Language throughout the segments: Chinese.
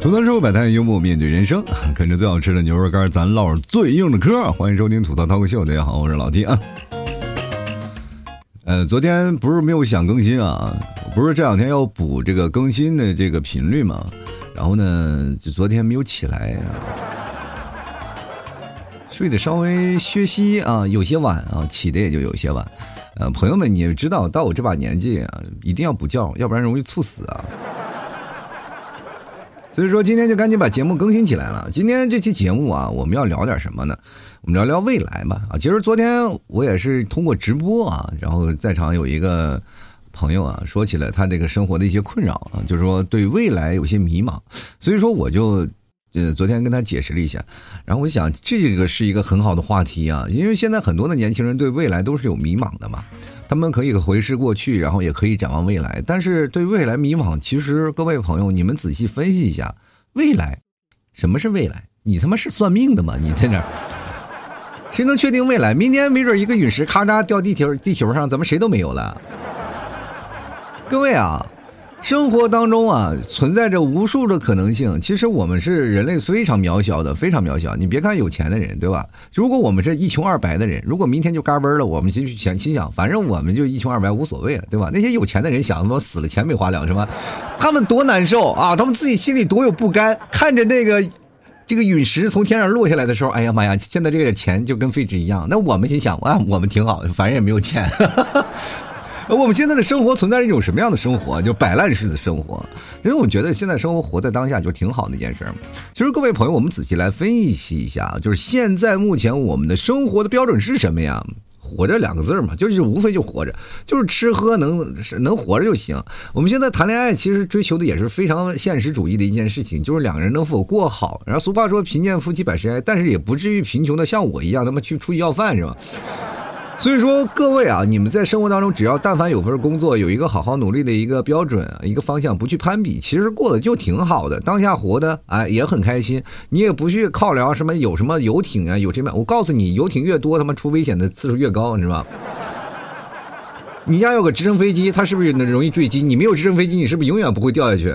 吐槽之后摆摊幽默面对人生，啃着最好吃的牛肉干，咱唠最硬的嗑。欢迎收听吐槽涛哥秀，大家好，我是老 T 啊。呃，昨天不是没有想更新啊，不是这两天要补这个更新的这个频率嘛？然后呢，就昨天没有起来，啊睡得稍微歇息啊，有些晚啊，起的也就有些晚。呃，朋友们，你也知道，到我这把年纪啊，一定要补觉，要不然容易猝死啊。所以说，今天就赶紧把节目更新起来了。今天这期节目啊，我们要聊点什么呢？我们聊聊未来吧。啊，其实昨天我也是通过直播啊，然后在场有一个朋友啊，说起了他这个生活的一些困扰啊，就是说对未来有些迷茫。所以说，我就呃昨天跟他解释了一下。然后我想，这个是一个很好的话题啊，因为现在很多的年轻人对未来都是有迷茫的嘛。他们可以回视过去，然后也可以展望未来。但是对未来迷茫，其实各位朋友，你们仔细分析一下，未来，什么是未来？你他妈是算命的吗？你在那，谁能确定未来？明年没准一个陨石咔嚓掉地球地球上，咱们谁都没有了。各位啊！生活当中啊，存在着无数的可能性。其实我们是人类非常渺小的，非常渺小。你别看有钱的人，对吧？如果我们是一穷二白的人，如果明天就嘎嘣了，我们就想心想，反正我们就一穷二白无所谓了，对吧？那些有钱的人想，我死了钱没花了，是吧？他们多难受啊！他们自己心里多有不甘，看着那个这个陨石从天上落下来的时候，哎呀妈呀！现在这个钱就跟废纸一样。那我们心想啊，我们挺好，反正也没有钱。我们现在的生活存在一种什么样的生活？就摆烂式的生活。因为我觉得现在生活活在当下就挺好的一件事儿。其实各位朋友，我们仔细来分析一下，就是现在目前我们的生活的标准是什么呀？活着两个字嘛，就是无非就活着，就是吃喝能能活着就行。我们现在谈恋爱，其实追求的也是非常现实主义的一件事情，就是两个人能否过好。然后俗话说贫贱夫妻百事哀，但是也不至于贫穷的像我一样，他妈去出去要饭是吧？所以说，各位啊，你们在生活当中，只要但凡有份工作，有一个好好努力的一个标准、一个方向，不去攀比，其实过得就挺好的。当下活的，哎，也很开心。你也不去靠聊什么有什么游艇啊，有这面，我告诉你，游艇越多，他妈出危险的次数越高，你知道吧？你家有个直升飞机，它是不是容易坠机？你没有直升飞机，你是不是永远不会掉下去？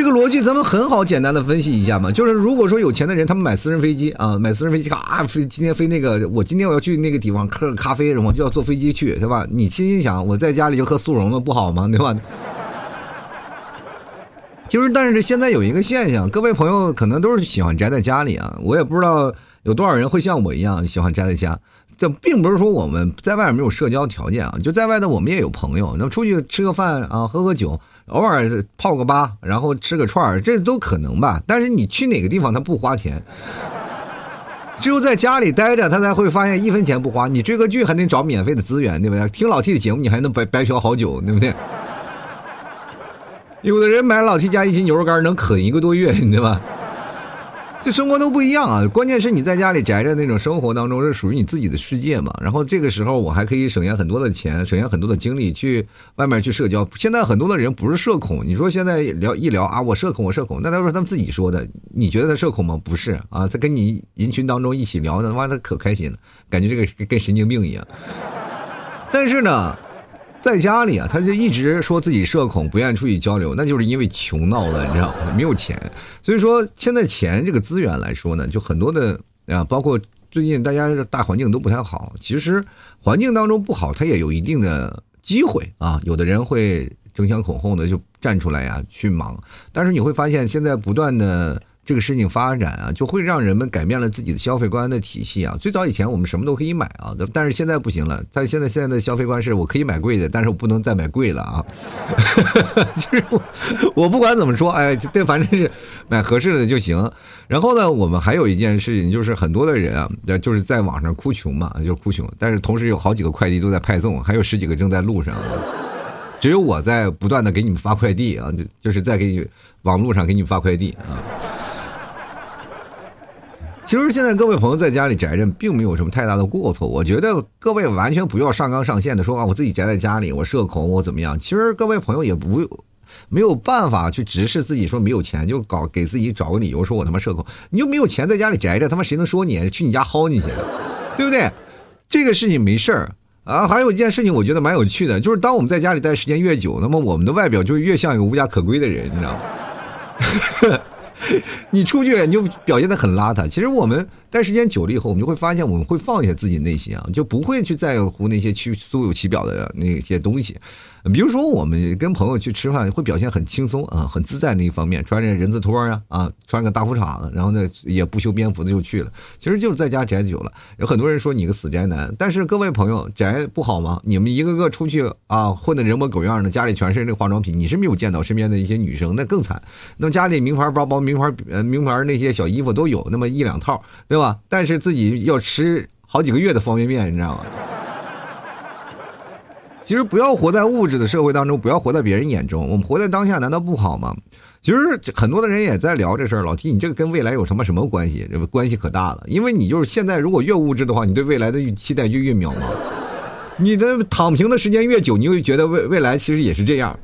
这个逻辑咱们很好简单的分析一下嘛，就是如果说有钱的人他们买私人飞机啊，买私人飞机啊飞今天飞那个，我今天我要去那个地方喝咖啡什么，就要坐飞机去，对吧？你心心想，我在家里就喝速溶的不好吗？对吧？就是，但是现在有一个现象，各位朋友可能都是喜欢宅在家里啊，我也不知道有多少人会像我一样喜欢宅在家。这并不是说我们在外面没有社交条件啊，就在外头我们也有朋友，那出去吃个饭啊，喝喝酒。偶尔泡个吧，然后吃个串儿，这都可能吧。但是你去哪个地方，他不花钱，只有在家里待着，他才会发现一分钱不花。你追个剧还能找免费的资源，对不对？听老 T 的节目，你还能白白嫖好久，对不对？有的人买老 T 家一斤牛肉干能啃一个多月，对吧？这生活都不一样啊！关键是你在家里宅着那种生活当中是属于你自己的世界嘛。然后这个时候我还可以省下很多的钱，省下很多的精力去外面去社交。现在很多的人不是社恐，你说现在聊一聊啊，我社恐，我社恐，那他说他们自己说的，你觉得他社恐吗？不是啊，在跟你人群当中一起聊，他妈的可开心了，感觉这个跟神经病一样。但是呢。在家里啊，他就一直说自己社恐，不愿意出去交流，那就是因为穷闹的，你知道吗？没有钱。所以说，现在钱这个资源来说呢，就很多的啊，包括最近大家的大环境都不太好。其实环境当中不好，它也有一定的机会啊。有的人会争先恐后的就站出来呀，去忙。但是你会发现，现在不断的。这个事情发展啊，就会让人们改变了自己的消费观的体系啊。最早以前我们什么都可以买啊，但是现在不行了。但现在现在的消费观是我可以买贵的，但是我不能再买贵了啊。就是我 我不管怎么说，哎，对，反正是买合适的就行。然后呢，我们还有一件事情，就是很多的人啊，就是在网上哭穷嘛，就是哭穷。但是同时有好几个快递都在派送，还有十几个正在路上，只有我在不断的给你们发快递啊，就就是在给你网络上给你们发快递啊。其实现在各位朋友在家里宅着，并没有什么太大的过错。我觉得各位完全不要上纲上线的说啊，我自己宅在家里，我社恐，我怎么样？其实各位朋友也不没有办法去直视自己，说没有钱就搞给自己找个理由说我他妈社恐，你又没有钱在家里宅着，他妈谁能说你？去你家薅你去，对不对？这个事情没事儿啊。还有一件事情，我觉得蛮有趣的，就是当我们在家里待时间越久，那么我们的外表就越像一个无家可归的人，你知道吗？你出去你就表现得很邋遢。其实我们待时间久了以后，我们就会发现，我们会放下自己内心啊，就不会去在乎那些去虚有其表的那些东西。比如说，我们跟朋友去吃饭，会表现很轻松啊，很自在那一方面，穿着人字拖呀，啊，穿个大裤衩子，然后呢也不修边幅的就去了。其实就是在家宅久了。有很多人说你个死宅男，但是各位朋友，宅不好吗？你们一个个出去啊，混的人模狗样的，家里全是那化妆品，你是没有见到身边的一些女生，那更惨。那么家里名牌包包、名牌名牌那些小衣服都有那么一两套，对吧？但是自己要吃好几个月的方便面，你知道吗？其实不要活在物质的社会当中，不要活在别人眼中，我们活在当下，难道不好吗？其实很多的人也在聊这事儿，老提你这个跟未来有什么什么关系？这关系可大了，因为你就是现在如果越物质的话，你对未来的期待就越渺茫。你的躺平的时间越久，你会觉得未未来其实也是这样。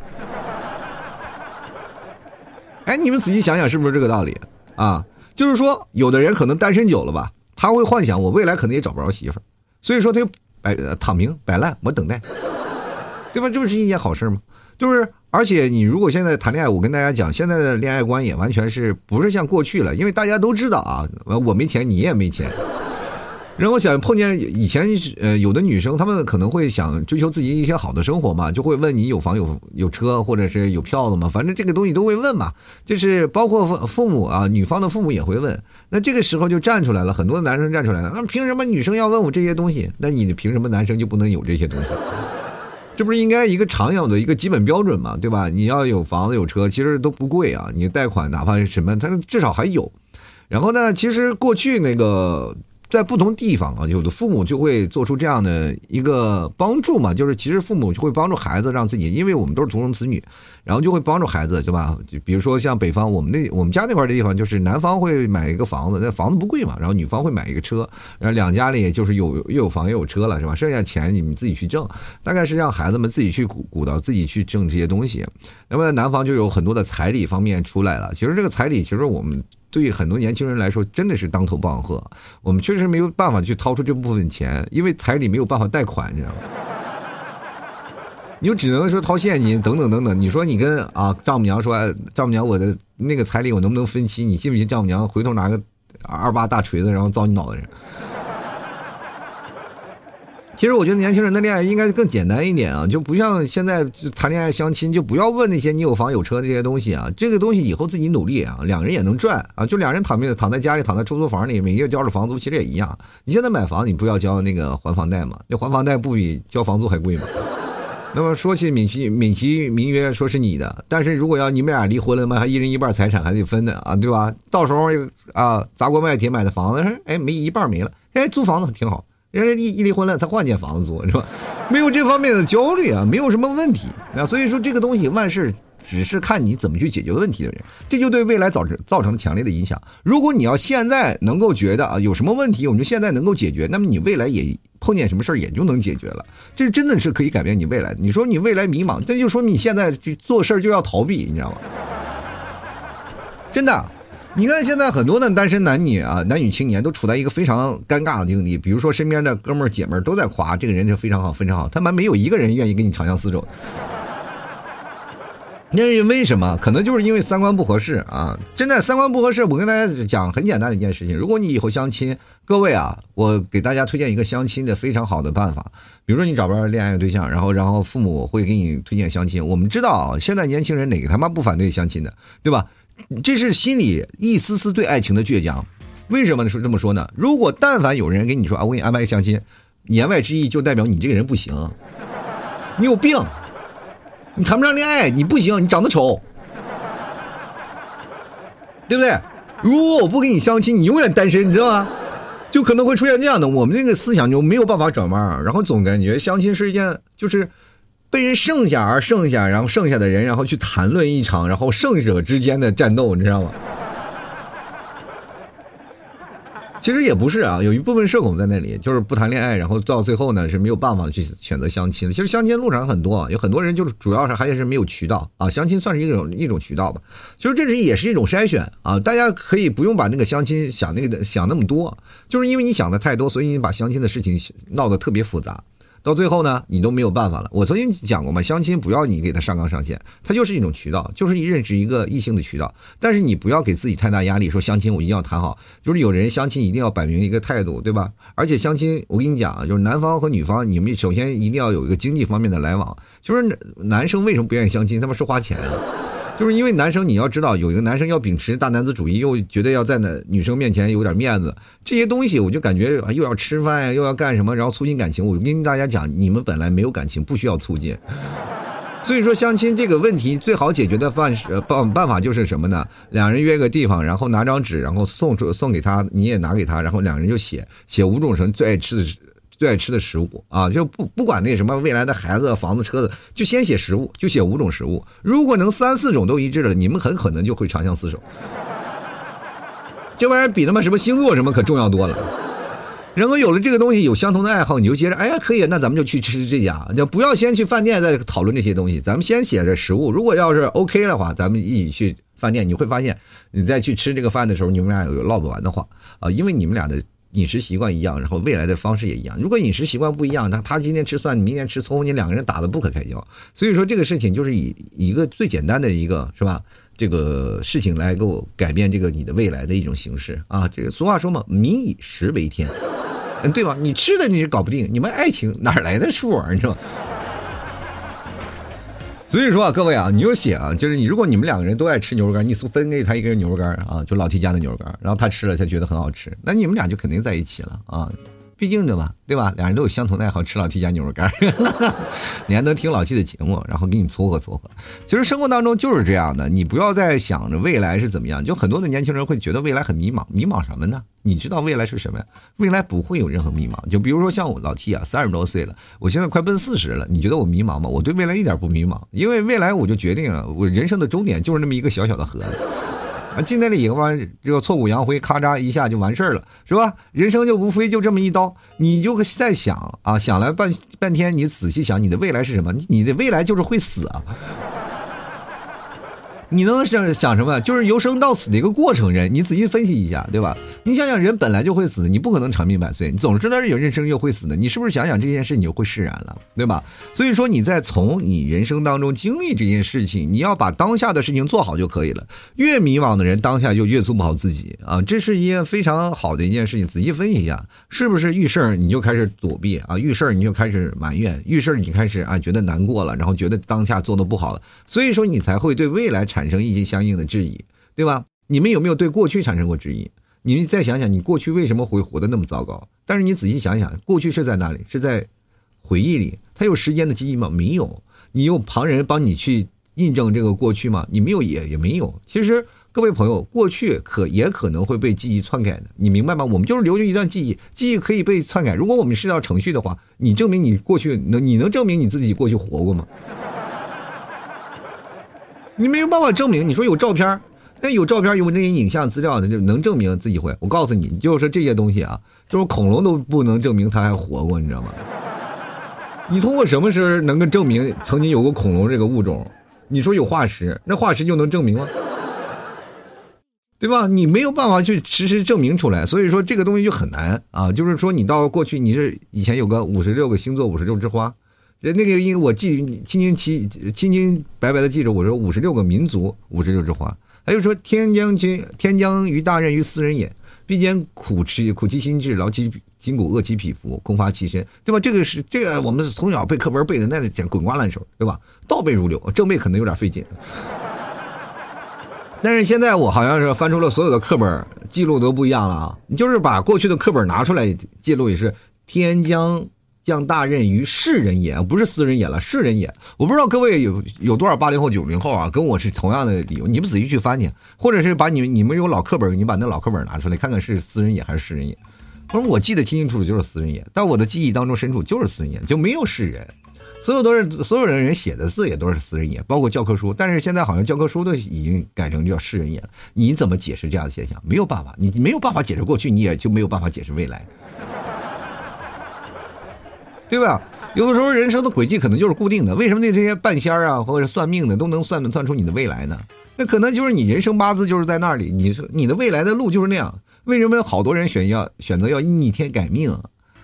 哎，你们仔细想想，是不是这个道理啊？就是说，有的人可能单身久了吧，他会幻想我未来可能也找不着媳妇儿，所以说他就摆躺平摆烂，我等待。对吧？这不是一件好事吗？就是，而且你如果现在谈恋爱，我跟大家讲，现在的恋爱观也完全是不是像过去了？因为大家都知道啊，我没钱，你也没钱。然后想碰见以前呃有的女生，她们可能会想追求自己一些好的生活嘛，就会问你有房有有车或者是有票子嘛，反正这个东西都会问嘛。就是包括父父母啊，女方的父母也会问。那这个时候就站出来了，很多男生站出来了。那凭什么女生要问我这些东西？那你凭什么男生就不能有这些东西？这不是应该一个常有的一个基本标准嘛，对吧？你要有房子有车，其实都不贵啊。你贷款哪怕是什么，它至少还有。然后呢，其实过去那个。在不同地方啊，有的父母就会做出这样的一个帮助嘛，就是其实父母就会帮助孩子，让自己，因为我们都是独生子女，然后就会帮助孩子，对吧？就比如说像北方，我们那我们家那块儿的地方，就是男方会买一个房子，那房子不贵嘛，然后女方会买一个车，然后两家里就是有又有房又有车了，是吧？剩下钱你们自己去挣，大概是让孩子们自己去鼓鼓捣，自己去挣这些东西。那么男方就有很多的彩礼方面出来了。其实这个彩礼，其实我们。对于很多年轻人来说，真的是当头棒喝。我们确实没有办法去掏出这部分钱，因为彩礼没有办法贷款，你知道吗？你就只能说掏现金，等等等等。你说你跟啊丈母娘说，丈母娘，我的那个彩礼我能不能分期？你信不信丈母娘回头拿个二八大锤子，然后造你脑袋上？其实我觉得年轻人的恋爱应该更简单一点啊，就不像现在谈恋爱相亲，就不要问那些你有房有车这些东西啊。这个东西以后自己努力啊，两人也能赚啊。就两人躺平躺在家里，躺在出租房里，每月交着房租，其实也一样。你现在买房，你不要交那个还房贷吗？那还房贷不比交房租还贵吗？那么说起免息免息名曰说是你的，但是如果要你们俩离婚了嘛，还一人一半财产还得分的啊，对吧？到时候啊砸锅卖铁买的房子，哎没一半没了，哎租房子挺好。人家一一离婚了，才换间房子住是吧？没有这方面的焦虑啊，没有什么问题。那所以说，这个东西万事只是看你怎么去解决问题的人，这就对未来造成造成了强烈的影响。如果你要现在能够觉得啊有什么问题，我们就现在能够解决，那么你未来也碰见什么事儿也就能解决了。这真的是可以改变你未来。你说你未来迷茫，这就说明你现在做事就要逃避，你知道吗？真的。你看，现在很多的单身男女啊，男女青年都处在一个非常尴尬的境地。比如说，身边的哥们儿姐们儿都在夸这个人就非常好，非常好，他妈没有一个人愿意跟你长相厮守。那是为什么？可能就是因为三观不合适啊！真的，三观不合适。我跟大家讲很简单的一件事情：如果你以后相亲，各位啊，我给大家推荐一个相亲的非常好的办法。比如说，你找不着恋爱对象，然后，然后父母会给你推荐相亲。我们知道，现在年轻人哪个他妈不反对相亲的，对吧？这是心里一丝丝对爱情的倔强，为什么是这么说呢？如果但凡有人跟你说啊，我给你安排个相亲，言外之意就代表你这个人不行，你有病，你谈不上恋爱，你不行，你长得丑，对不对？如果我不给你相亲，你永远单身，你知道吗？就可能会出现这样的，我们这个思想就没有办法转弯，然后总感觉相亲是一件就是。被人剩下而剩下，然后剩下的人，然后去谈论一场，然后胜者之间的战斗，你知道吗？其实也不是啊，有一部分社恐在那里，就是不谈恋爱，然后到最后呢是没有办法去选择相亲的。其实相亲路上很多，有很多人就是主要是还是没有渠道啊，相亲算是一种一种渠道吧。其实这是也是一种筛选啊，大家可以不用把那个相亲想那个想那么多，就是因为你想的太多，所以你把相亲的事情闹得特别复杂。到最后呢，你都没有办法了。我曾经讲过嘛，相亲不要你给他上纲上线，它就是一种渠道，就是认识一个异性的渠道。但是你不要给自己太大压力，说相亲我一定要谈好，就是有人相亲一定要摆明一个态度，对吧？而且相亲，我跟你讲，就是男方和女方，你们首先一定要有一个经济方面的来往。就是男生为什么不愿意相亲？他们是花钱啊。就是因为男生，你要知道，有一个男生要秉持大男子主义，又觉得要在那女生面前有点面子，这些东西我就感觉又要吃饭呀，又要干什么，然后促进感情。我跟大家讲，你们本来没有感情，不需要促进。所以说，相亲这个问题最好解决的办办办法就是什么呢？两人约个地方，然后拿张纸，然后送出送给他，你也拿给他，然后两人就写写五种人最爱吃的。最爱吃的食物啊，就不不管那什么未来的孩子、房子、车子，就先写食物，就写五种食物。如果能三四种都一致了，你们很可能就会长相厮守。这玩意儿比他妈什么星座什么可重要多了。然后有了这个东西，有相同的爱好，你就接着，哎呀，可以，那咱们就去吃这家，就不要先去饭店再讨论这些东西。咱们先写着食物，如果要是 OK 的话，咱们一起去饭店。你会发现，你再去吃这个饭的时候，你们俩有唠不完的话啊，因为你们俩的。饮食习惯一样，然后未来的方式也一样。如果饮食习惯不一样，那他今天吃蒜，你明天吃葱，你两个人打得不可开交。所以说这个事情就是以一个最简单的一个是吧？这个事情来给我改变这个你的未来的一种形式啊。这个俗话说嘛，民以食为天，嗯，对吧？你吃的你搞不定，你们爱情哪来的数啊？你知道？所以说啊，各位啊，你就写啊，就是你如果你们两个人都爱吃牛肉干，你分给他一根牛肉干啊，就老提家的牛肉干，然后他吃了，他觉得很好吃，那你们俩就肯定在一起了啊。毕竟的吧，对吧？两人都有相同的爱好，吃老 T 家牛肉干，你还能听老 T 的节目，然后给你撮合撮合。其实生活当中就是这样的，你不要再想着未来是怎么样。就很多的年轻人会觉得未来很迷茫，迷茫什么呢？你知道未来是什么呀？未来不会有任何迷茫。就比如说像我老 T 啊，三十多岁了，我现在快奔四十了，你觉得我迷茫吗？我对未来一点不迷茫，因为未来我就决定了，我人生的终点就是那么一个小小的盒子。啊，进那里以后吧，这个挫骨扬灰，咔嚓一下就完事儿了，是吧？人生就无非就这么一刀，你就在想啊，想了半半天，你仔细想，你的未来是什么？你的未来就是会死啊。你能想想什么？就是由生到死的一个过程，人你仔细分析一下，对吧？你想想，人本来就会死，你不可能长命百岁，你总知道有人生又会死的，你是不是想想这件事，你就会释然了，对吧？所以说，你在从你人生当中经历这件事情，你要把当下的事情做好就可以了。越迷茫的人，当下就越做不好自己啊，这是一件非常好的一件事情。仔细分析一下，是不是遇事儿你就开始躲避啊？遇事儿你就开始埋怨，遇事儿你开始啊觉得难过了，然后觉得当下做的不好了，所以说你才会对未来产。产生一些相应的质疑，对吧？你们有没有对过去产生过质疑？你们再想想，你过去为什么会活得那么糟糕？但是你仔细想想，过去是在哪里？是在回忆里，它有时间的记忆吗？没有。你用旁人帮你去印证这个过去吗？你没有，也也没有。其实各位朋友，过去可也可能会被记忆篡改的，你明白吗？我们就是留着一段记忆，记忆可以被篡改。如果我们是条程序的话，你证明你过去能，你能证明你自己过去活过吗？你没有办法证明，你说有照片那有照片有那些影像资料的，就能证明自己会。我告诉你，就是说这些东西啊，就是恐龙都不能证明它还活过，你知道吗？你通过什么时候能够证明曾经有过恐龙这个物种？你说有化石，那化石就能证明吗？对吧？你没有办法去实时证明出来，所以说这个东西就很难啊。就是说，你到过去，你是以前有个五十六个星座，五十六枝花。那个，因为我记清清清清清白白的记着，我说五十六个民族，五十六枝花。还有说天将军天将于大任于斯人也，必先苦其苦其心志，劳其筋骨，饿其体肤，空乏其身，对吧？这个是这个我们从小背课文背的那简滚瓜烂熟，对吧？倒背如流，正背可能有点费劲。但是现在我好像是翻出了所有的课本记录都不一样了啊！你就是把过去的课本拿出来记录也是天将。将大任于世人也，不是私人也了，世人也。我不知道各位有有多少八零后、九零后啊，跟我是同样的理由。你们仔细去翻去，或者是把你们你们有老课本，你把那老课本拿出来看看是私人也还是世人也。我说我记得清清楚楚就是私人也，但我的记忆当中深处就是私人也，就没有世人。所有都是所有人人写的字也都是私人也，包括教科书。但是现在好像教科书都已经改成叫世人也了。你怎么解释这样的现象？没有办法，你没有办法解释过去，你也就没有办法解释未来。对吧？有的时候人生的轨迹可能就是固定的。为什么那这些半仙儿啊，或者算命的都能算能算出你的未来呢？那可能就是你人生八字就是在那里，你说你的未来的路就是那样。为什么有好多人选要选择要逆天改命，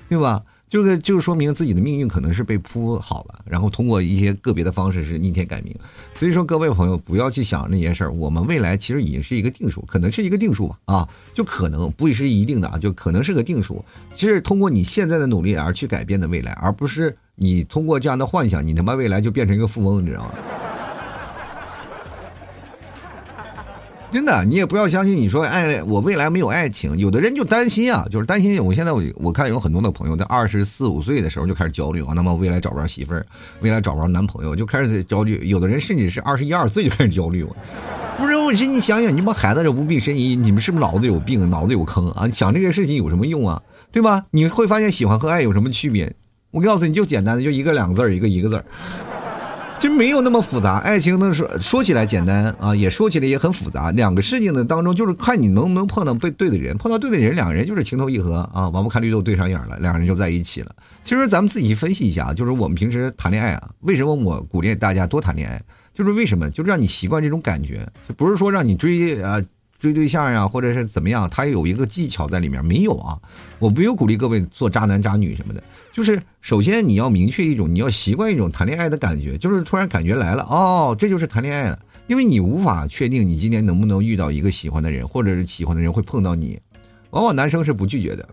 对吧？就是就是说明自己的命运可能是被铺好了，然后通过一些个别的方式是逆天改命。所以说，各位朋友不要去想那些事儿，我们未来其实已经是一个定数，可能是一个定数吧啊，就可能不是一定的啊，就可能是个定数。其实通过你现在的努力而去改变的未来，而不是你通过这样的幻想，你他妈未来就变成一个富翁，你知道吗？真的，你也不要相信。你说，哎，我未来没有爱情，有的人就担心啊，就是担心。我现在我我看有很多的朋友在二十四五岁的时候就开始焦虑啊，那么未来找不着媳妇儿，未来找不着男朋友，就开始焦虑。有的人甚至是二十一二岁就开始焦虑。不是，我这你想想，你们孩子这无病呻吟，你们是不是脑子有病，脑子有坑啊？想这个事情有什么用啊？对吧？你会发现喜欢和爱有什么区别？我告诉你就简单的，就一个两个字儿，一个一个字儿。其实没有那么复杂，爱情呢说说起来简单啊，也说起来也很复杂。两个事情的当中，就是看你能不能碰到被对的人，碰到对的人，两个人就是情投意合啊，王不看绿豆对上眼了，两个人就在一起了。其实咱们自己分析一下，就是我们平时谈恋爱啊，为什么我鼓励大家多谈恋爱？就是为什么？就是让你习惯这种感觉，就不是说让你追啊。追对象呀，或者是怎么样，他有一个技巧在里面没有啊？我没有鼓励各位做渣男渣女什么的，就是首先你要明确一种，你要习惯一种谈恋爱的感觉，就是突然感觉来了，哦，这就是谈恋爱了，因为你无法确定你今天能不能遇到一个喜欢的人，或者是喜欢的人会碰到你，往往男生是不拒绝的，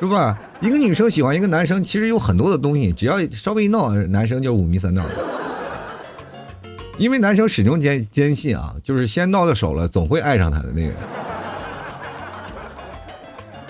是吧？一个女生喜欢一个男生，其实有很多的东西，只要稍微一闹，男生就五迷三道。因为男生始终坚坚信啊，就是先闹到手了，总会爱上他的那个。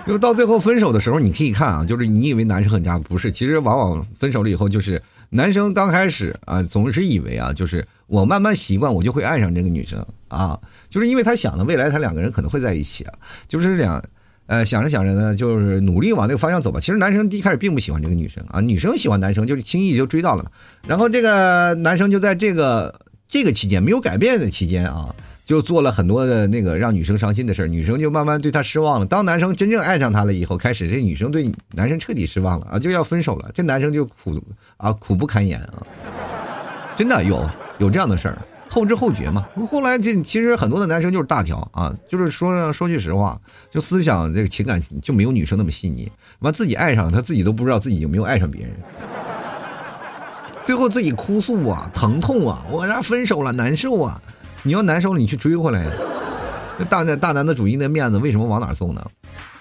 就是到最后分手的时候，你可以看啊，就是你以为男生很渣，不是，其实往往分手了以后，就是男生刚开始啊，总是以为啊，就是我慢慢习惯，我就会爱上这个女生啊，就是因为他想的未来他两个人可能会在一起啊，就是这样。呃，想着想着呢，就是努力往那个方向走吧。其实男生一开始并不喜欢这个女生啊，女生喜欢男生，就是轻易就追到了嘛。然后这个男生就在这个。这个期间没有改变的期间啊，就做了很多的那个让女生伤心的事儿，女生就慢慢对他失望了。当男生真正爱上他了以后，开始这女生对男生彻底失望了啊，就要分手了。这男生就苦啊，苦不堪言啊，真的有有这样的事儿，后知后觉嘛。后来这其实很多的男生就是大条啊，就是说说句实话，就思想这个情感就没有女生那么细腻，完自己爱上他自己都不知道自己有没有爱上别人。最后自己哭诉啊，疼痛啊，我俩分手了，难受啊！你要难受了，你去追回来。那大男大男子主义的面子为什么往哪送呢？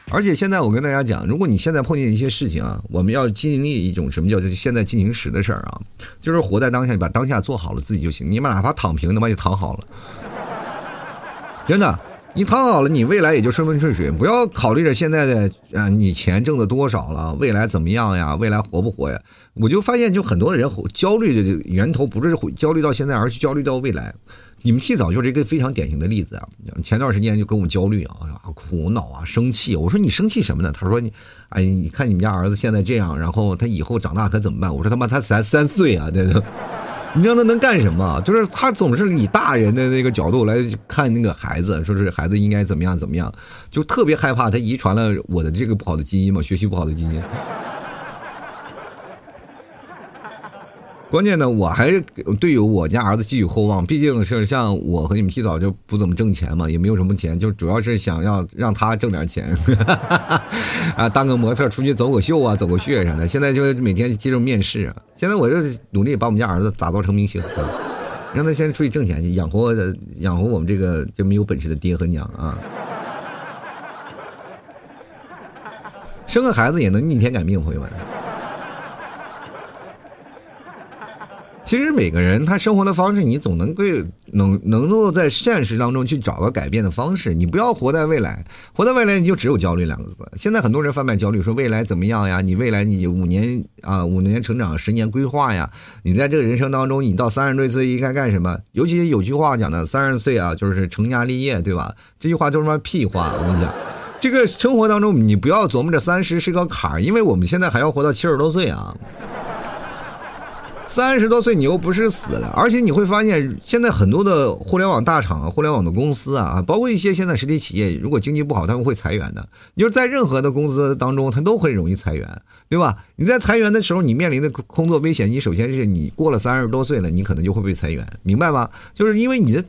而且现在我跟大家讲，如果你现在碰见一些事情啊，我们要经历一种什么叫现在进行时的事儿啊，就是活在当下，把当下做好了自己就行。你们哪怕躺平，他妈就躺好了，真的。你躺好了，你未来也就顺风顺水。不要考虑着现在的，啊，你钱挣的多少了，未来怎么样呀？未来活不活呀？我就发现，就很多人焦虑的源头不是焦虑到现在，而是焦虑到未来。你们替早就是一个非常典型的例子啊。前段时间就跟我焦虑啊，苦恼啊，生气。我说你生气什么呢？他说你，哎，你看你们家儿子现在这样，然后他以后长大可怎么办？我说他妈他才三岁啊，对对。你知道他能干什么？就是他总是以大人的那个角度来看那个孩子，说是孩子应该怎么样怎么样，就特别害怕他遗传了我的这个不好的基因嘛，学习不好的基因。关键呢，我还是对于我家儿子寄予厚望。毕竟是像我和你们提早就不怎么挣钱嘛，也没有什么钱，就主要是想要让他挣点钱，啊，当个模特出去走个秀啊，走个穴啥的。现在就每天接受面试啊。现在我就努力把我们家儿子打造成明星，让他先出去挣钱去，养活养活我们这个就没有本事的爹和娘啊。生个孩子也能逆天改命，朋友们。其实每个人他生活的方式，你总能够能能够在现实当中去找到改变的方式。你不要活在未来，活在未来你就只有焦虑两个字。现在很多人贩卖焦虑，说未来怎么样呀？你未来你五年啊，五年成长，十年规划呀？你在这个人生当中，你到三十多岁应该干什么？尤其有句话讲的，三十岁啊，就是成家立业，对吧？这句话就是妈屁话！我跟你讲，这个生活当中你不要琢磨着三十是个坎儿，因为我们现在还要活到七十多岁啊。三十多岁你又不是死了，而且你会发现，现在很多的互联网大厂啊、互联网的公司啊，包括一些现在实体企业，如果经济不好，他们会裁员的。就是在任何的公司当中，他都会容易裁员，对吧？你在裁员的时候，你面临的工作危险，你首先是你过了三十多岁了，你可能就会被裁员，明白吗？就是因为你的。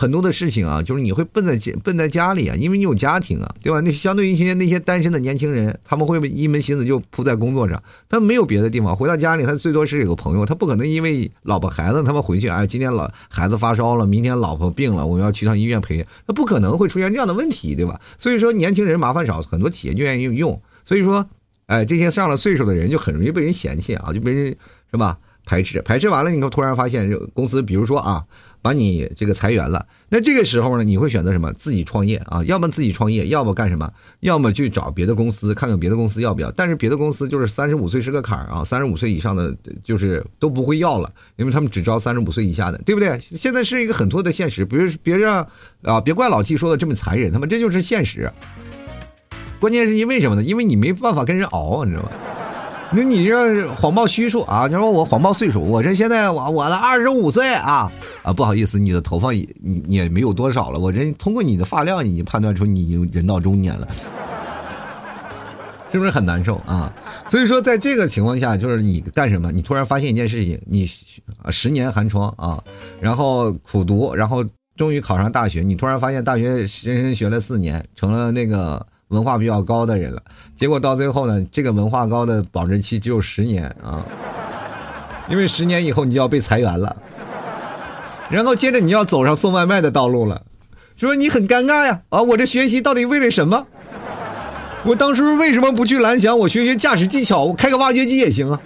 很多的事情啊，就是你会笨在家笨在家里啊，因为你有家庭啊，对吧？那相对于一些那些单身的年轻人，他们会一门心思就扑在工作上，他没有别的地方。回到家里，他最多是有个朋友，他不可能因为老婆孩子他们回去，哎，今天老孩子发烧了，明天老婆病了，我要去趟医院陪，他不可能会出现这样的问题，对吧？所以说，年轻人麻烦少，很多企业就愿意用。所以说，哎，这些上了岁数的人就很容易被人嫌弃啊，就被人是吧？排斥，排斥完了，你突然发现公司，比如说啊，把你这个裁员了，那这个时候呢，你会选择什么？自己创业啊？要么自己创业，要么干什么？要么去找别的公司，看看别的公司要不要。但是别的公司就是三十五岁是个坎儿啊，三十五岁以上的就是都不会要了，因为他们只招三十五岁以下的，对不对？现在是一个很多的现实，不是别让啊，别怪老 T 说的这么残忍，他们这就是现实。关键是因为什么呢？因为你没办法跟人熬，你知道吗？那你这谎报虚数啊？你说我谎报岁数，我这现在我我的二十五岁啊啊！不好意思，你的头发也也没有多少了。我这通过你的发量已经判断出你已经人到中年了，是不是很难受啊？所以说，在这个情况下，就是你干什么？你突然发现一件事情，你十年寒窗啊，然后苦读，然后终于考上大学。你突然发现大学人生学了四年，成了那个。文化比较高的人了，结果到最后呢，这个文化高的保质期只有十年啊，因为十年以后你就要被裁员了，然后接着你要走上送外卖的道路了，说你很尴尬呀啊，我这学习到底为了什么？我当时为什么不去蓝翔？我学学驾驶技巧，我开个挖掘机也行啊。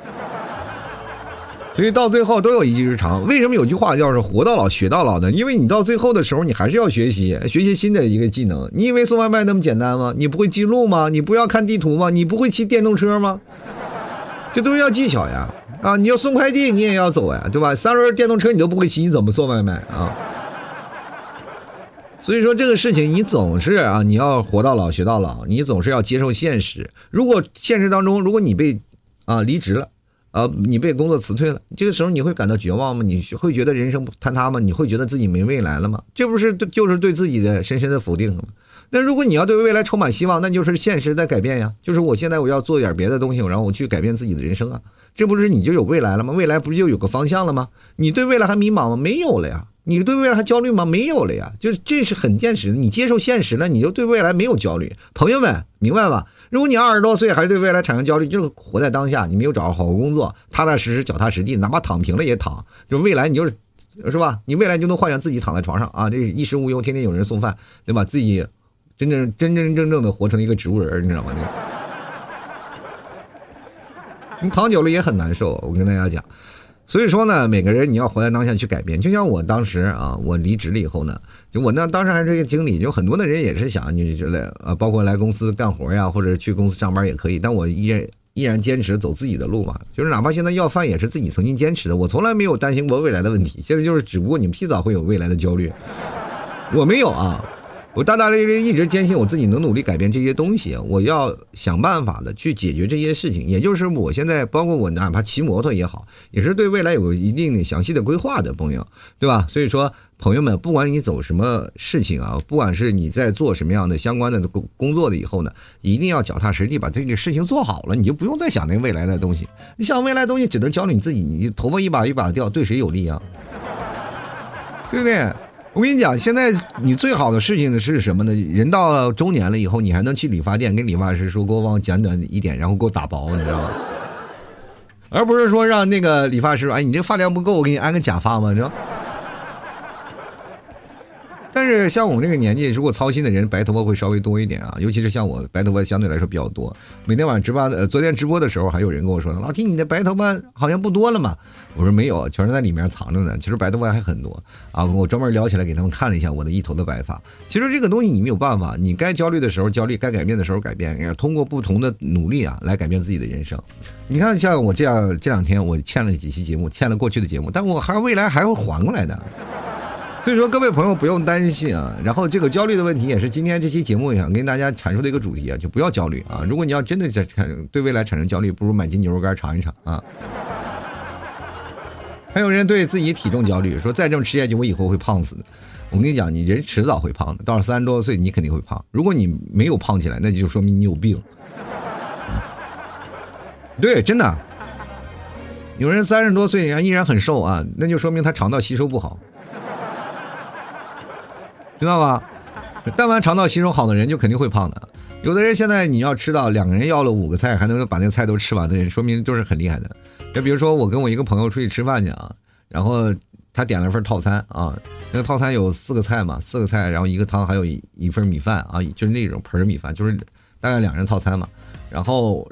所以到最后都有一技之长。为什么有句话叫是“活到老学到老”呢？因为你到最后的时候，你还是要学习，学习新的一个技能。你以为送外卖那么简单吗？你不会记录吗？你不要看地图吗？你不会骑电动车吗？这都是要技巧呀！啊，你要送快递，你也要走呀，对吧？三轮电动车你都不会骑，你怎么送外卖啊？所以说这个事情，你总是啊，你要活到老学到老，你总是要接受现实。如果现实当中，如果你被啊离职了。啊，你被工作辞退了，这个时候你会感到绝望吗？你会觉得人生坍塌吗？你会觉得自己没未来了吗？这不是对就是对自己的深深的否定吗？那如果你要对未来充满希望，那就是现实在改变呀。就是我现在我要做点别的东西，然后我去改变自己的人生啊。这不是你就有未来了吗？未来不就有个方向了吗？你对未来还迷茫吗？没有了呀。你对未来还焦虑吗？没有了呀，就这是很现实的。你接受现实了，你就对未来没有焦虑。朋友们，明白吧？如果你二十多岁还是对未来产生焦虑，就是活在当下，你没有找到好工作，踏踏实实、脚踏实地，哪怕躺平了也躺。就未来，你就是，是吧？你未来就能幻想自己躺在床上啊，这衣食无忧，天天有人送饭，对吧？自己真正真真正正的活成一个植物人，你知道吗？你躺久了也很难受。我跟大家讲。所以说呢，每个人你要活在当下去改变。就像我当时啊，我离职了以后呢，就我那当时还是一个经理，就很多的人也是想你觉得啊，包括来公司干活呀，或者去公司上班也可以。但我依然依然坚持走自己的路嘛，就是哪怕现在要饭也是自己曾经坚持的，我从来没有担心过未来的问题。现在就是只不过你们提早会有未来的焦虑，我没有啊。我大大咧咧一直坚信我自己能努力改变这些东西，我要想办法的去解决这些事情。也就是我现在，包括我哪怕骑摩托也好，也是对未来有一定的详细的规划的朋友，对吧？所以说，朋友们，不管你走什么事情啊，不管是你在做什么样的相关的工工作的以后呢，一定要脚踏实地把这个事情做好了，你就不用再想那个未来的东西。你想未来东西，只能教你自己。你头发一把一把掉，对谁有利啊？对不对？我跟你讲，现在你最好的事情是什么呢？人到了中年了以后，你还能去理发店跟理发师说：“给我往剪短一点，然后给我打薄。”你知道吗？而不是说让那个理发师说：“哎，你这发量不够，我给你安个假发吗？”知道。但是像我们这个年纪，如果操心的人，白头发会稍微多一点啊。尤其是像我，白头发相对来说比较多。每天晚上值班，呃，昨天直播的时候，还有人跟我说：“老弟，你的白头发好像不多了嘛？”我说：“没有，全是在里面藏着呢。其实白头发还很多啊。”我专门撩起来给他们看了一下我的一头的白发。其实这个东西你没有办法，你该焦虑的时候焦虑，该改变的时候改变，要通过不同的努力啊，来改变自己的人生。你看，像我这样，这两天我欠了几期节目，欠了过去的节目，但我还未来还会还过来的。所以说，各位朋友不用担心啊。然后，这个焦虑的问题也是今天这期节目想跟大家阐述的一个主题啊，就不要焦虑啊。如果你要真的在对未来产生焦虑，不如买斤牛肉干尝一尝啊。还有人对自己体重焦虑，说再这么吃下去，我以后会胖死的。我跟你讲，你人迟早会胖的，到了三十多岁，你肯定会胖。如果你没有胖起来，那就说明你有病。对，真的，有人三十多岁还依然很瘦啊，那就说明他肠道吸收不好。知道吧？但凡肠道吸收好的人，就肯定会胖的。有的人现在你要吃到两个人要了五个菜，还能把那个菜都吃完的人，说明都是很厉害的。就比如说我跟我一个朋友出去吃饭去啊，然后他点了份套餐啊，那个套餐有四个菜嘛，四个菜，然后一个汤，还有一一份米饭啊，就是那种盆米饭，就是大概两人套餐嘛。然后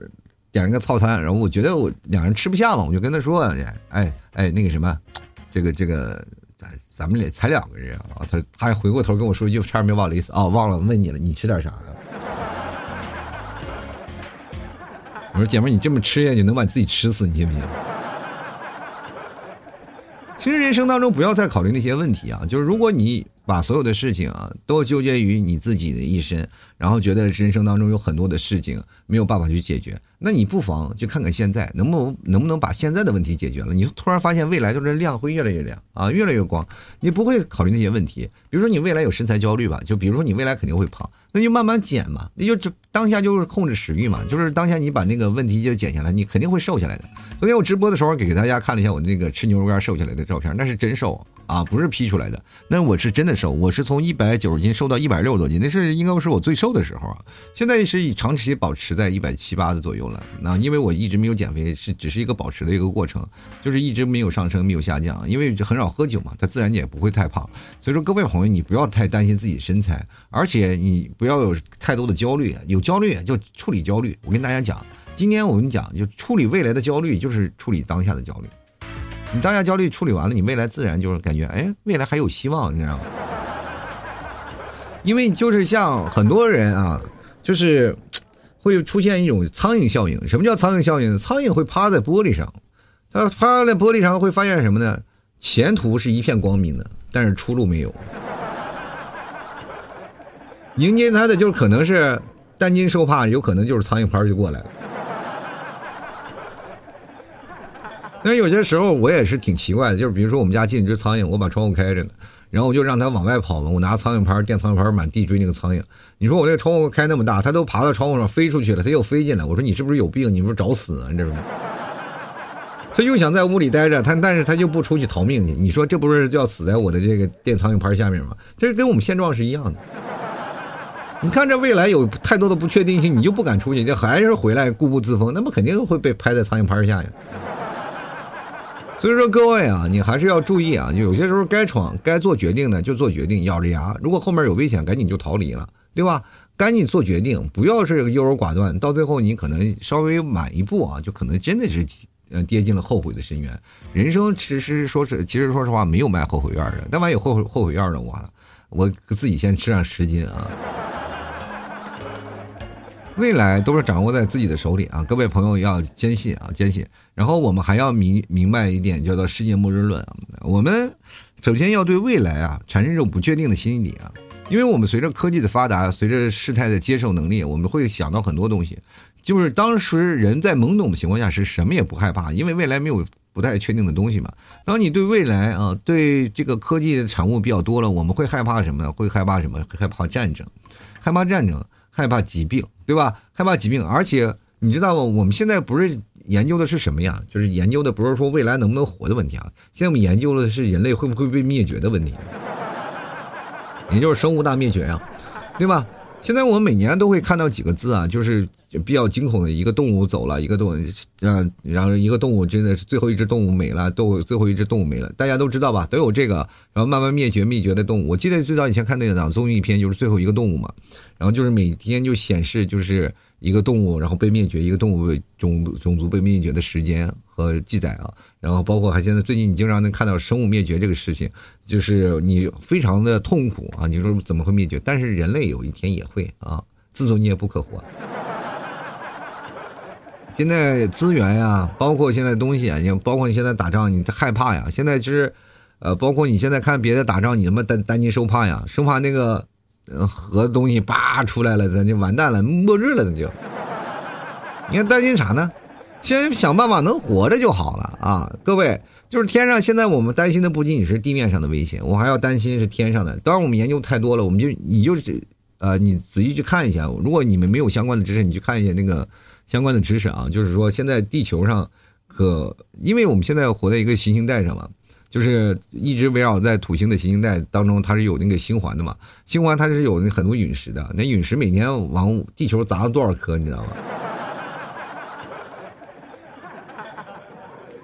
点了个套餐，然后我觉得我两人吃不下嘛，我就跟他说，哎哎，那个什么，这个这个咱们也才两个人啊，他他还回过头跟我说一句，差点没忘了意思啊，忘了问你了，你吃点啥？我说姐妹，你这么吃下去，能把自己吃死，你信不信？其实人生当中不要再考虑那些问题啊，就是如果你把所有的事情啊都纠结于你自己的一身，然后觉得人生当中有很多的事情没有办法去解决，那你不妨就看看现在能不能能不能把现在的问题解决了。你突然发现未来就是亮会越来越亮啊，越来越光，你不会考虑那些问题。比如说你未来有身材焦虑吧，就比如说你未来肯定会胖。那就慢慢减嘛，那就这当下就是控制食欲嘛，就是当下你把那个问题就减下来，你肯定会瘦下来的。昨天我直播的时候给大家看了一下我那个吃牛肉干瘦下来的照片，那是真瘦，啊不是 P 出来的。那我是真的瘦，我是从一百九十斤瘦到一百六十多斤，那是应该是我最瘦的时候啊。现在是以长期保持在一百七八的左右了。那因为我一直没有减肥，是只是一个保持的一个过程，就是一直没有上升，没有下降。因为很少喝酒嘛，它自然也不会太胖。所以说各位朋友，你不要太担心自己身材，而且你。不要有太多的焦虑，有焦虑就处理焦虑。我跟大家讲，今天我跟你讲，就处理未来的焦虑，就是处理当下的焦虑。你当下焦虑处理完了，你未来自然就是感觉，哎，未来还有希望，你知道吗？因为就是像很多人啊，就是会出现一种苍蝇效应。什么叫苍蝇效应呢？苍蝇会趴在玻璃上，它趴在玻璃上会发现什么呢？前途是一片光明的，但是出路没有。迎接他的就是可能是担惊受怕，有可能就是苍蝇拍就过来了。那有些时候我也是挺奇怪的，就是比如说我们家进一只苍蝇，我把窗户开着呢，然后我就让它往外跑嘛，我拿苍蝇拍电苍蝇拍满地追那个苍蝇。你说我这个窗户开那么大，它都爬到窗户上飞出去了，它又飞进来，我说你是不是有病？你不是找死啊？你知道吗？他又想在屋里待着，他但是他就不出去逃命去。你说这不是就要死在我的这个电苍蝇拍下面吗？这是跟我们现状是一样的。你看这未来有太多的不确定性，你就不敢出去，就还是回来固步自封，那么肯定会被拍在苍蝇拍下呀。所以说各位啊，你还是要注意啊，有些时候该闯、该做决定的就做决定，咬着牙，如果后面有危险，赶紧就逃离了，对吧？赶紧做决定，不要是优柔寡断，到最后你可能稍微晚一步啊，就可能真的是呃跌进了后悔的深渊。人生其实说是，其实说实话没有卖后悔药的，但凡有后悔后悔药的话，我自己先吃上十斤啊。未来都是掌握在自己的手里啊！各位朋友要坚信啊，坚信。然后我们还要明明白一点，叫做世界末日论啊。我们首先要对未来啊产生这种不确定的心理啊，因为我们随着科技的发达，随着事态的接受能力，我们会想到很多东西。就是当时人在懵懂的情况下是什么也不害怕，因为未来没有不太确定的东西嘛。当你对未来啊，对这个科技的产物比较多了，我们会害怕什么呢？会害怕什么？害怕战争，害怕战争。害怕疾病，对吧？害怕疾病，而且你知道吗？我们现在不是研究的是什么呀？就是研究的不是说未来能不能活的问题啊。现在我们研究的是人类会不会被灭绝的问题，也就是生物大灭绝呀，对吧？现在我们每年都会看到几个字啊，就是比较惊恐的一个动物走了，一个动物，嗯，然后一个动物真的是最后一只动物没了，都最后一只动物没了，大家都知道吧？都有这个，然后慢慢灭绝灭绝的动物。我记得最早以前看那档综艺片，就是最后一个动物嘛，然后就是每天就显示就是。一个动物然后被灭绝，一个动物种种族被灭绝的时间和记载啊，然后包括还现在最近你经常能看到生物灭绝这个事情，就是你非常的痛苦啊，你说怎么会灭绝？但是人类有一天也会啊，自作孽不可活。现在资源呀，包括现在东西啊，你包括你现在打仗，你害怕呀。现在就是，呃，包括你现在看别的打仗，你他妈担担惊受怕呀，生怕那个。核东西叭出来了，咱就完蛋了，末日了，那就。你看担心啥呢？先想办法能活着就好了啊！各位，就是天上现在我们担心的不仅仅是地面上的危险，我还要担心是天上的。当然我们研究太多了，我们就你就是呃，你仔细去看一下。如果你们没有相关的知识，你去看一下那个相关的知识啊。就是说现在地球上可，因为我们现在活在一个行星带上嘛。就是一直围绕在土星的行星带当中，它是有那个星环的嘛？星环它是有那很多陨石的，那陨石每年往地球砸了多少颗，你知道吗？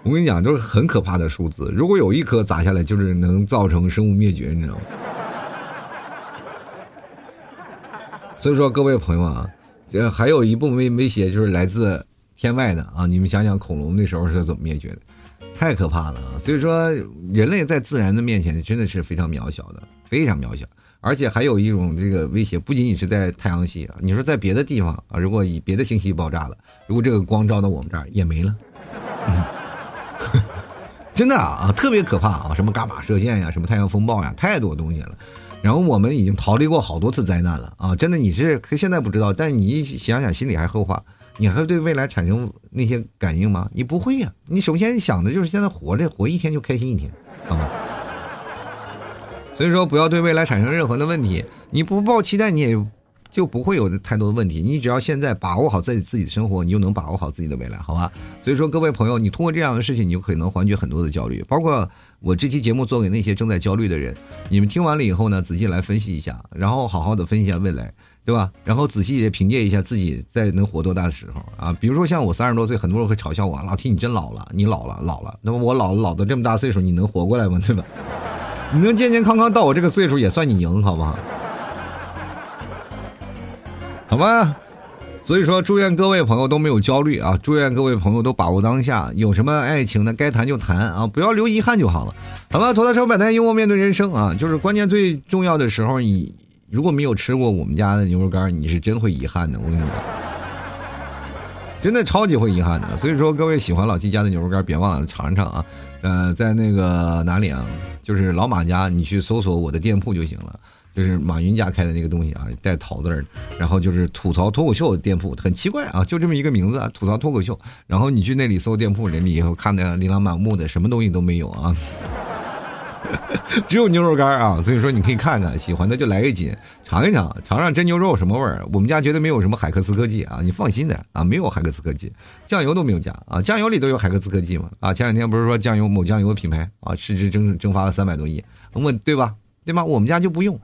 我跟你讲，都是很可怕的数字。如果有一颗砸下来，就是能造成生物灭绝，你知道吗？所以说，各位朋友啊，这还有一部分威威胁就是来自天外的啊！你们想想，恐龙那时候是怎么灭绝的？太可怕了啊！所以说，人类在自然的面前真的是非常渺小的，非常渺小。而且还有一种这个威胁，不仅仅是在太阳系啊，你说在别的地方啊，如果以别的星系爆炸了，如果这个光照到我们这儿也没了，真的啊，特别可怕啊！什么伽马射线呀，什么太阳风暴呀，太多东西了。然后我们已经逃离过好多次灾难了啊！真的，你是现在不知道，但是你一想想，心里还后怕。你还会对未来产生那些感应吗？你不会呀！你首先想的就是现在活着，活一天就开心一天，好吗？所以说，不要对未来产生任何的问题。你不抱期待，你也就不会有太多的问题。你只要现在把握好自己自己的生活，你就能把握好自己的未来，好吧？所以说，各位朋友，你通过这样的事情，你就可能缓解很多的焦虑，包括。我这期节目做给那些正在焦虑的人，你们听完了以后呢，仔细来分析一下，然后好好的分析一下未来，对吧？然后仔细的凭借一下自己在能活多大的时候啊，比如说像我三十多岁，很多人会嘲笑我，老提你真老了，你老了老了。那么我老老到这么大岁数，你能活过来吗？对吧？你能健健康康到我这个岁数，也算你赢，好不好？好吧。所以说，祝愿各位朋友都没有焦虑啊！祝愿各位朋友都把握当下，有什么爱情的该谈就谈啊，不要留遗憾就好了。好吧，头大车百态，幽默面对人生啊！就是关键最重要的时候，你如果没有吃过我们家的牛肉干，你是真会遗憾的。我跟你讲，真的超级会遗憾的。所以说，各位喜欢老七家的牛肉干，别忘了尝尝啊！呃，在那个哪里啊？就是老马家，你去搜索我的店铺就行了。就是马云家开的那个东西啊，带“桃”字儿，然后就是吐槽脱口秀店铺，很奇怪啊，就这么一个名字啊，吐槽脱口秀。然后你去那里搜店铺，人里以后看的琳琅满目的，什么东西都没有啊，只有牛肉干啊。所以说你可以看看，喜欢的就来一斤尝一尝，尝尝真牛肉什么味儿。我们家绝对没有什么海克斯科技啊，你放心的啊，没有海克斯科技，酱油都没有加啊，酱油里都有海克斯科技嘛啊。前两天不是说酱油某酱油品牌啊，市值蒸蒸发了三百多亿，我对吧？对吧？我们家就不用。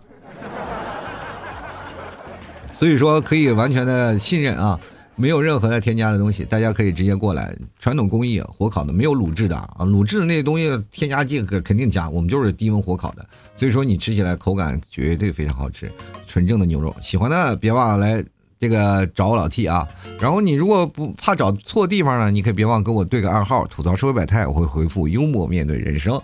所以说可以完全的信任啊，没有任何的添加的东西，大家可以直接过来。传统工艺火烤的，没有卤制的啊，卤制的那些东西添加剂肯肯定加，我们就是低温火烤的。所以说你吃起来口感绝对非常好吃，纯正的牛肉。喜欢的别忘了来这个找我老 T 啊。然后你如果不怕找错地方呢，你可以别忘跟我对个暗号，吐槽社会百态，我会回复幽默面对人生。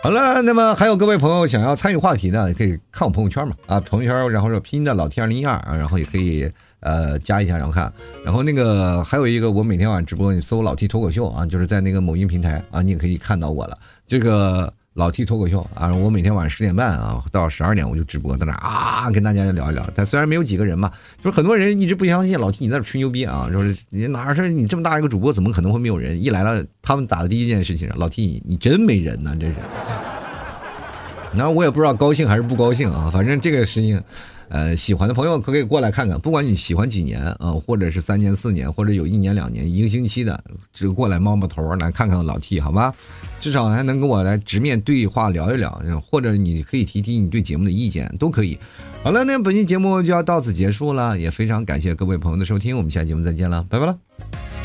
好了，那么还有各位朋友想要参与话题呢，也可以看我朋友圈嘛啊，朋友圈然后是拼音的老 T 二零一二啊，然后也可以呃加一下然后看，然后那个还有一个我每天晚上直播，你搜老 T 脱口秀啊，就是在那个某音平台啊，你也可以看到我了，这个。老 T 脱口秀啊，我每天晚上十点半啊到十二点我就直播在那啊跟大家聊一聊。但虽然没有几个人嘛，就是很多人一直不相信老 T 你在这吹牛逼啊，说是你哪是你这么大一个主播，怎么可能会没有人？一来了，他们打的第一件事情，老 T 你真没人呢，真是。那我也不知道高兴还是不高兴啊，反正这个事情。呃，喜欢的朋友可以过来看看，不管你喜欢几年啊，或者是三年、四年，或者有一年、两年、一个星期的，只过来摸摸头来看看老 T，好吧？至少还能跟我来直面对话聊一聊，或者你可以提提你对节目的意见，都可以。好了，那本期节目就要到此结束了，也非常感谢各位朋友的收听，我们下期节目再见了，拜拜了。